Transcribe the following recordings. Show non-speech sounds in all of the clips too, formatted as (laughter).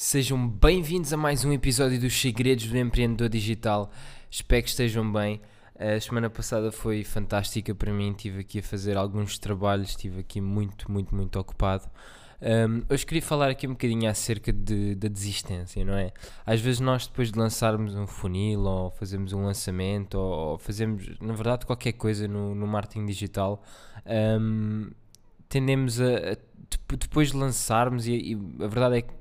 Sejam bem-vindos a mais um episódio dos Segredos do Empreendedor Digital. Espero que estejam bem. A semana passada foi fantástica para mim. Estive aqui a fazer alguns trabalhos, estive aqui muito, muito, muito ocupado. Um, hoje queria falar aqui um bocadinho acerca de, da desistência, não é? Às vezes nós depois de lançarmos um funil ou fazemos um lançamento ou, ou fazemos, na verdade, qualquer coisa no, no marketing digital, um, tendemos a, a, depois de lançarmos e, e a verdade é que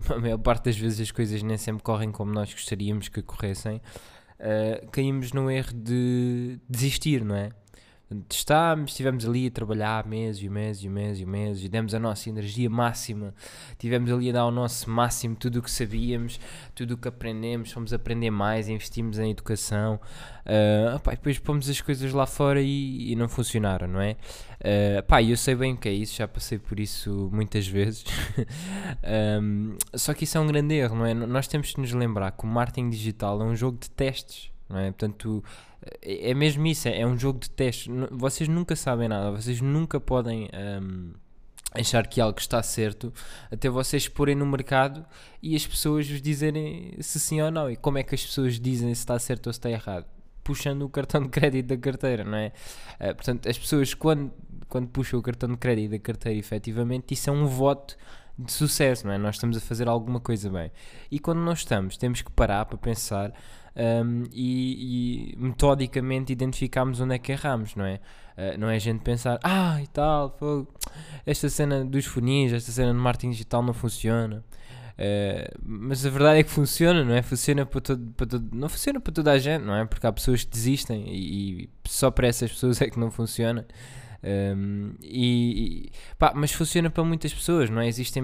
(laughs) a maior parte das vezes as coisas nem sempre correm como nós gostaríamos que corressem, uh, caímos no erro de desistir, não é? Testámos, estivemos ali a trabalhar meses e meses e meses e meses e demos a nossa energia máxima, estivemos ali a dar o nosso máximo tudo o que sabíamos, tudo o que aprendemos, fomos aprender mais, investimos em educação, uh, opá, depois pomos as coisas lá fora e, e não funcionaram, não é? Uh, pá, eu sei bem o que é isso, já passei por isso muitas vezes, (laughs) um, só que isso é um grande erro, não é? Nós temos que nos lembrar que o marketing digital é um jogo de testes, não é? Portanto, é, é mesmo isso, é, é um jogo de testes. Vocês nunca sabem nada, vocês nunca podem um, achar que algo está certo até vocês porem no mercado e as pessoas vos dizerem se sim ou não. E como é que as pessoas dizem se está certo ou se está errado? Puxando o cartão de crédito da carteira, não é? Uh, portanto, as pessoas quando, quando puxam o cartão de crédito da carteira, efetivamente, isso é um voto de sucesso, não é? Nós estamos a fazer alguma coisa bem. E quando nós estamos, temos que parar para pensar um, e, e, metodicamente identificarmos onde é que erramos, não é? Uh, não é a gente pensar, ah e tal, esta cena dos funis, esta cena de marketing digital não funciona. Uh, mas a verdade é que funciona, não é? Funciona para todo, para todo, não funciona para toda a gente, não é? Porque há pessoas que desistem e, e só para essas pessoas é que não funciona. Um, e, pá, mas funciona para muitas pessoas, não é? Existem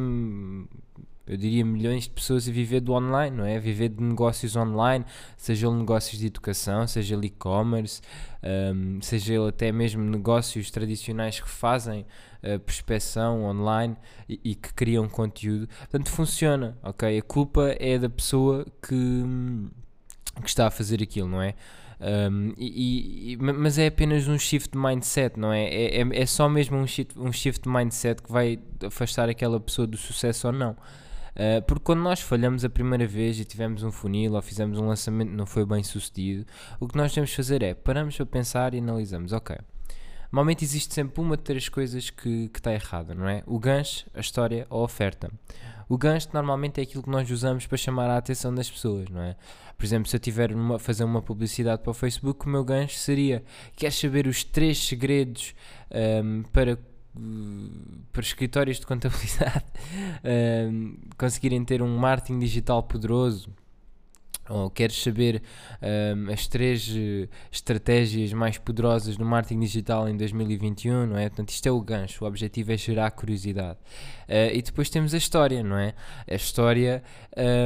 eu diria, milhões de pessoas a viver do online, não é? A viver de negócios online, seja ele negócios de educação, seja ele e-commerce, um, seja ele até mesmo negócios tradicionais que fazem uh, prospeção online e, e, que criam conteúdo. Portanto, funciona, ok? A culpa é da pessoa que, que está a fazer aquilo, não é? Um, e, e, mas é apenas um shift de mindset, não é? É, é, é só mesmo um shift, um shift de mindset que vai afastar aquela pessoa do sucesso ou não. Uh, porque quando nós falhamos a primeira vez e tivemos um funil ou fizemos um lançamento não foi bem sucedido, o que nós temos de fazer é paramos para pensar e analisamos, ok. Normalmente existe sempre uma de três coisas que, está errada, não é? O gancho, a história ou a oferta. O gancho normalmente é aquilo que nós usamos para chamar a atenção das pessoas, não é? Por exemplo, se eu tiver a fazer uma publicidade para o Facebook, o meu gancho seria: queres saber os três segredos um, para para escritórios de contabilidade uh, (laughs) conseguirem ter um marketing digital poderoso ou queres saber um, as três uh, estratégias mais poderosas no marketing digital em 2021, não é? Portanto, isto é o gancho, o objetivo é gerar curiosidade. Uh, e depois temos a história, não é? A história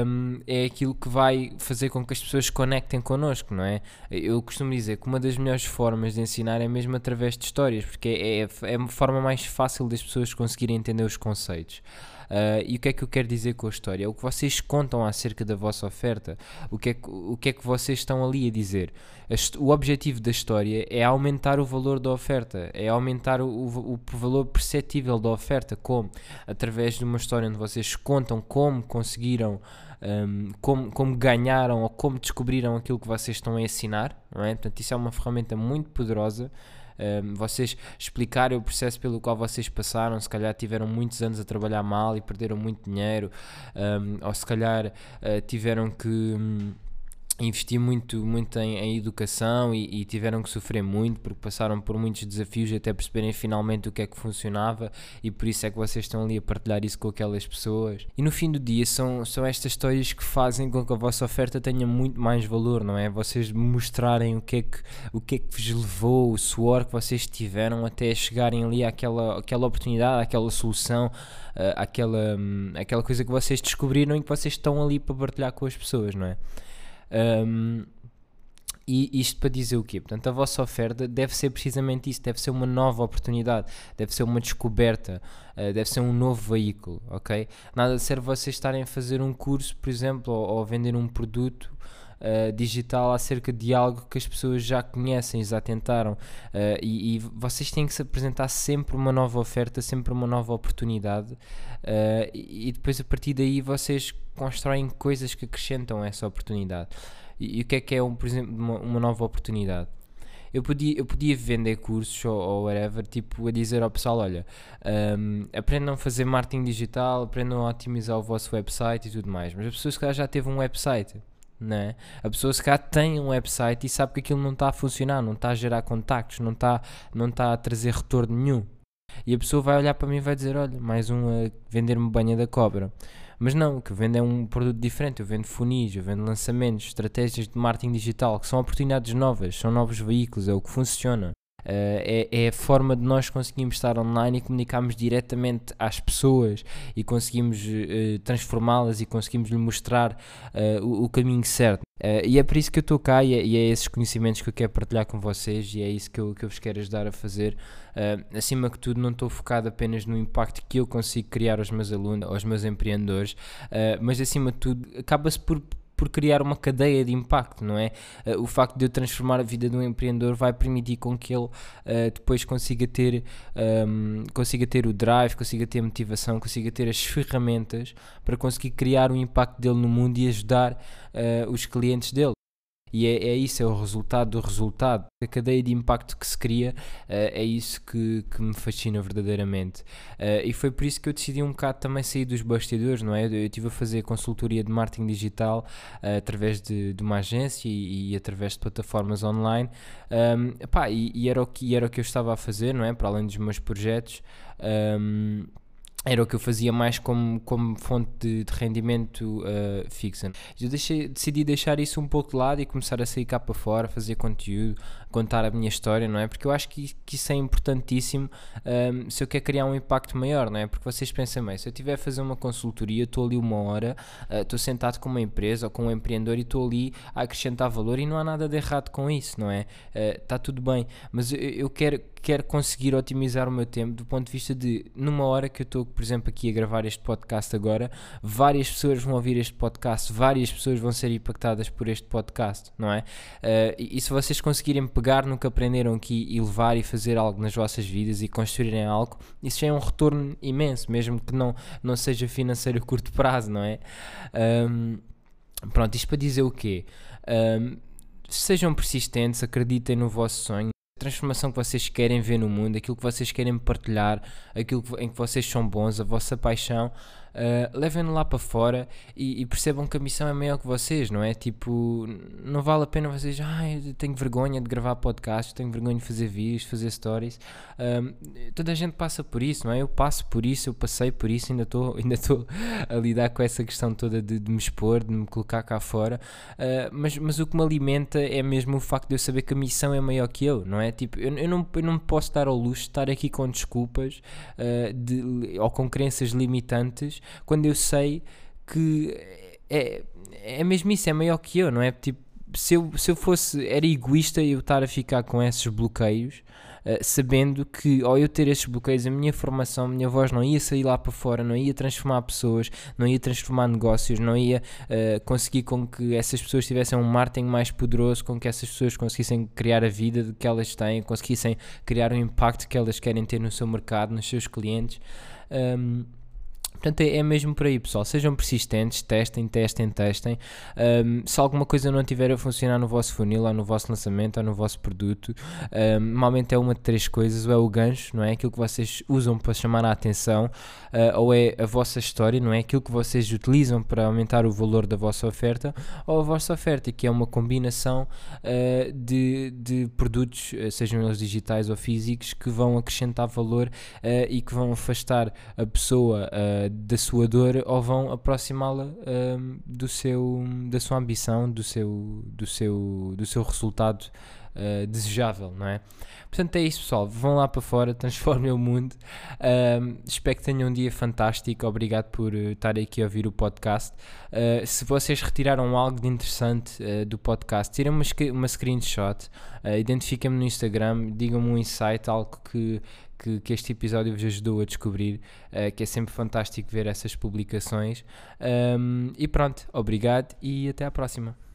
um, é aquilo que vai fazer com que as pessoas conectem connosco, não é? Eu costumo dizer que uma das melhores formas de ensinar é mesmo através de histórias, porque é, é, é a forma mais fácil das pessoas conseguirem entender os conceitos. Uh, e o que é que eu quero dizer com a história? É o que vocês contam acerca da vossa oferta, o que é que, o que, é que vocês estão ali a dizer. O objetivo da história é aumentar o valor da oferta, é aumentar o, o, o valor perceptível da oferta, como? Através de uma história onde vocês contam como conseguiram. Um, como, como ganharam ou como descobriram aquilo que vocês estão a ensinar, não é? Portanto, isso é uma ferramenta muito poderosa vocês explicarem o processo pelo qual vocês passaram, se calhar tiveram muitos anos a trabalhar mal e perderam muito dinheiro, um, ou se calhar uh, tiveram que. Um, investi muito, muito em, em educação e, e, tiveram que sofrer muito porque passaram por muitos desafios até perceberem finalmente o que é que funcionava e por isso é que vocês estão ali a partilhar isso com aquelas pessoas. E no fim do dia são, são estas histórias que fazem com que a vossa oferta tenha muito mais valor, não é? Vocês mostrarem o que é que, o que, é que vos levou, o suor que vocês tiveram até chegarem ali àquela, àquela oportunidade, àquela solução, uh, àquela, um, àquela coisa que vocês descobriram e que vocês estão ali para partilhar com as pessoas, não é? Um, e isto para dizer o quê? Portanto, a vossa oferta deve ser precisamente isso, deve ser uma nova oportunidade, deve ser uma descoberta, uh, deve ser um novo veículo, ok? Nada serve vocês estarem a fazer um curso, por exemplo, ou, ou vender um produto uh, digital acerca de algo que as pessoas já conhecem, já tentaram. Uh, e, e, vocês têm que se apresentar sempre uma nova oferta, sempre uma nova oportunidade. Uh, e depois a partir daí vocês constroem coisas que acrescentam essa oportunidade. E, e o que é que é, um, por exemplo, uma, uma nova oportunidade? eu podia, eu podia vender cursos ou, ou whatever, tipo, a dizer ao pessoal: olha, um, aprendam a fazer marketing digital, aprendam a otimizar o vosso website e tudo mais. Mas a pessoa se calhar já teve um website. Né? A pessoa se calhar tem um website e sabe que aquilo não está a funcionar, não está a gerar contactos, não está, não está a trazer retorno nenhum. E a pessoa vai olhar para mim e vai dizer: Olha, mais um a vender-me banha da cobra. Mas não, o que eu vendo é um produto diferente. Eu vendo funis, eu vendo lançamentos, estratégias de marketing digital, que são oportunidades novas, são novos veículos, é o que funciona. Uh, é, é, a forma de nós conseguirmos estar online e comunicarmos diretamente às pessoas e conseguimos uh, transformá-las e conseguimos lhe mostrar uh, o, o, caminho certo. e é por isso que eu estou cá e é, e é, esses conhecimentos que eu quero partilhar com vocês e é isso que eu, que eu vos quero ajudar a fazer. acima de tudo, não estou focado apenas no impacto que eu consigo criar aos meus alunos, aos meus empreendedores, mas acima de tudo, acaba-se por por criar uma cadeia de impacto, não é? Uh, o facto de eu transformar a vida de um empreendedor vai permitir com que ele uh, depois consiga ter, um, consiga ter o drive, consiga ter motivação, consiga ter as ferramentas para conseguir criar o impacto dele no mundo e ajudar uh, os clientes dele. E é, é, isso, é o resultado do resultado. A cadeia de impacto que se cria uh, é isso que, que me fascina verdadeiramente. Uh, e foi por isso que eu decidi um bocado também sair dos bastidores, não é? Eu estive a fazer consultoria de marketing digital uh, através de, de, uma agência e, e, através de plataformas online. Um, epá, e, e, era o que, era o que eu estava a fazer, não é? Para além dos meus projetos. Um, era o que eu fazia mais como, como fonte de, de rendimento uh, fixa. Eu deixei, decidi deixar isso um pouco de lado e começar a sair cá para fora, fazer conteúdo, contar a minha história, não é? Porque eu acho que, que isso é importantíssimo um, se eu quero criar um impacto maior, não é? Porque vocês pensam bem, se eu estiver a fazer uma consultoria, estou ali uma hora, uh, estou sentado com uma empresa ou com um empreendedor e estou ali a acrescentar valor e não há nada de errado com isso, não é? Está uh, tudo bem, mas eu, eu quero, quero conseguir otimizar o meu tempo do ponto de vista de, numa hora que eu estou, por exemplo, aqui a gravar este podcast agora, várias pessoas vão ouvir este podcast, várias pessoas vão ser impactadas por este podcast, não é? Uh, e, se vocês conseguirem pegar no que aprenderam aqui e levar e fazer algo nas vossas vidas e construírem algo, isso já é um retorno imenso, mesmo que não, não seja financeiro a curto prazo, não é? Um, pronto, isto para dizer o quê? Um, sejam persistentes, acreditem no vosso sonho transformação que vocês querem ver no mundo, aquilo que vocês querem partilhar, aquilo em que vocês são bons, a vossa paixão, uh, levem-no lá para fora e, e, percebam que a missão é maior que vocês, não é? Tipo, não vale a pena vocês, ai, ah, tenho vergonha de gravar podcasts, tenho vergonha de fazer vídeos, fazer stories. toda a gente passa por isso, não é? Eu passo por isso, eu passei por isso, ainda estou (laughs) ainda a lidar com essa questão toda de, de me expor, de me colocar cá fora. Uh, mas, mas o que me alimenta é mesmo o facto de eu saber que a missão é maior que eu, não é? Tipo, eu, eu, não, eu não posso dar ao luxo de estar aqui com desculpas uh, de, ou com crenças limitantes quando eu sei que é, é mesmo isso, é maior que eu, não é? Tipo, se eu, se eu fosse, era egoísta eu estar a ficar com esses bloqueios, sabendo que ao eu ter esses bloqueios, a minha formação, a minha voz não ia sair lá para fora, não ia transformar pessoas, não ia transformar negócios, não ia uh, conseguir com que essas pessoas tivessem um marketing mais poderoso, com que essas pessoas conseguissem criar a vida que elas têm, conseguissem criar o impacto que elas querem ter no seu mercado, nos seus clientes. Um, Portanto, é, é, mesmo por aí, pessoal. Sejam persistentes, testem, testem, testem. Um, se alguma coisa não estiver a funcionar no vosso funil, ou no vosso lançamento, ou no vosso produto, um, normalmente é uma de três coisas: ou é o gancho, não é? Aquilo que vocês usam para chamar a atenção, uh, ou é a vossa história, não é? Aquilo que vocês utilizam para aumentar o valor da vossa oferta, ou a vossa oferta, que é uma combinação uh, de, de produtos, uh, sejam eles digitais ou físicos, que vão acrescentar valor e que vão afastar a pessoa da sua dor ou vão aproximá-la um, do seu, da sua ambição, do seu, do seu, do seu resultado uh, desejável, não é? Portanto, é isso, pessoal. Vão lá para fora, (laughs) transformem o mundo. Um, espero que tenham um dia fantástico. Obrigado por uh, estar aqui a ouvir o podcast. Uh, se vocês retiraram algo de interessante uh, do podcast, tirem uma, uma screenshot, uh, identifiquem-me no Instagram, digam-me um insight, algo que, que, que, este episódio vos ajudou a descobrir, uh, que é sempre fantástico ver essas publicações. Um, e pronto, obrigado e até à próxima.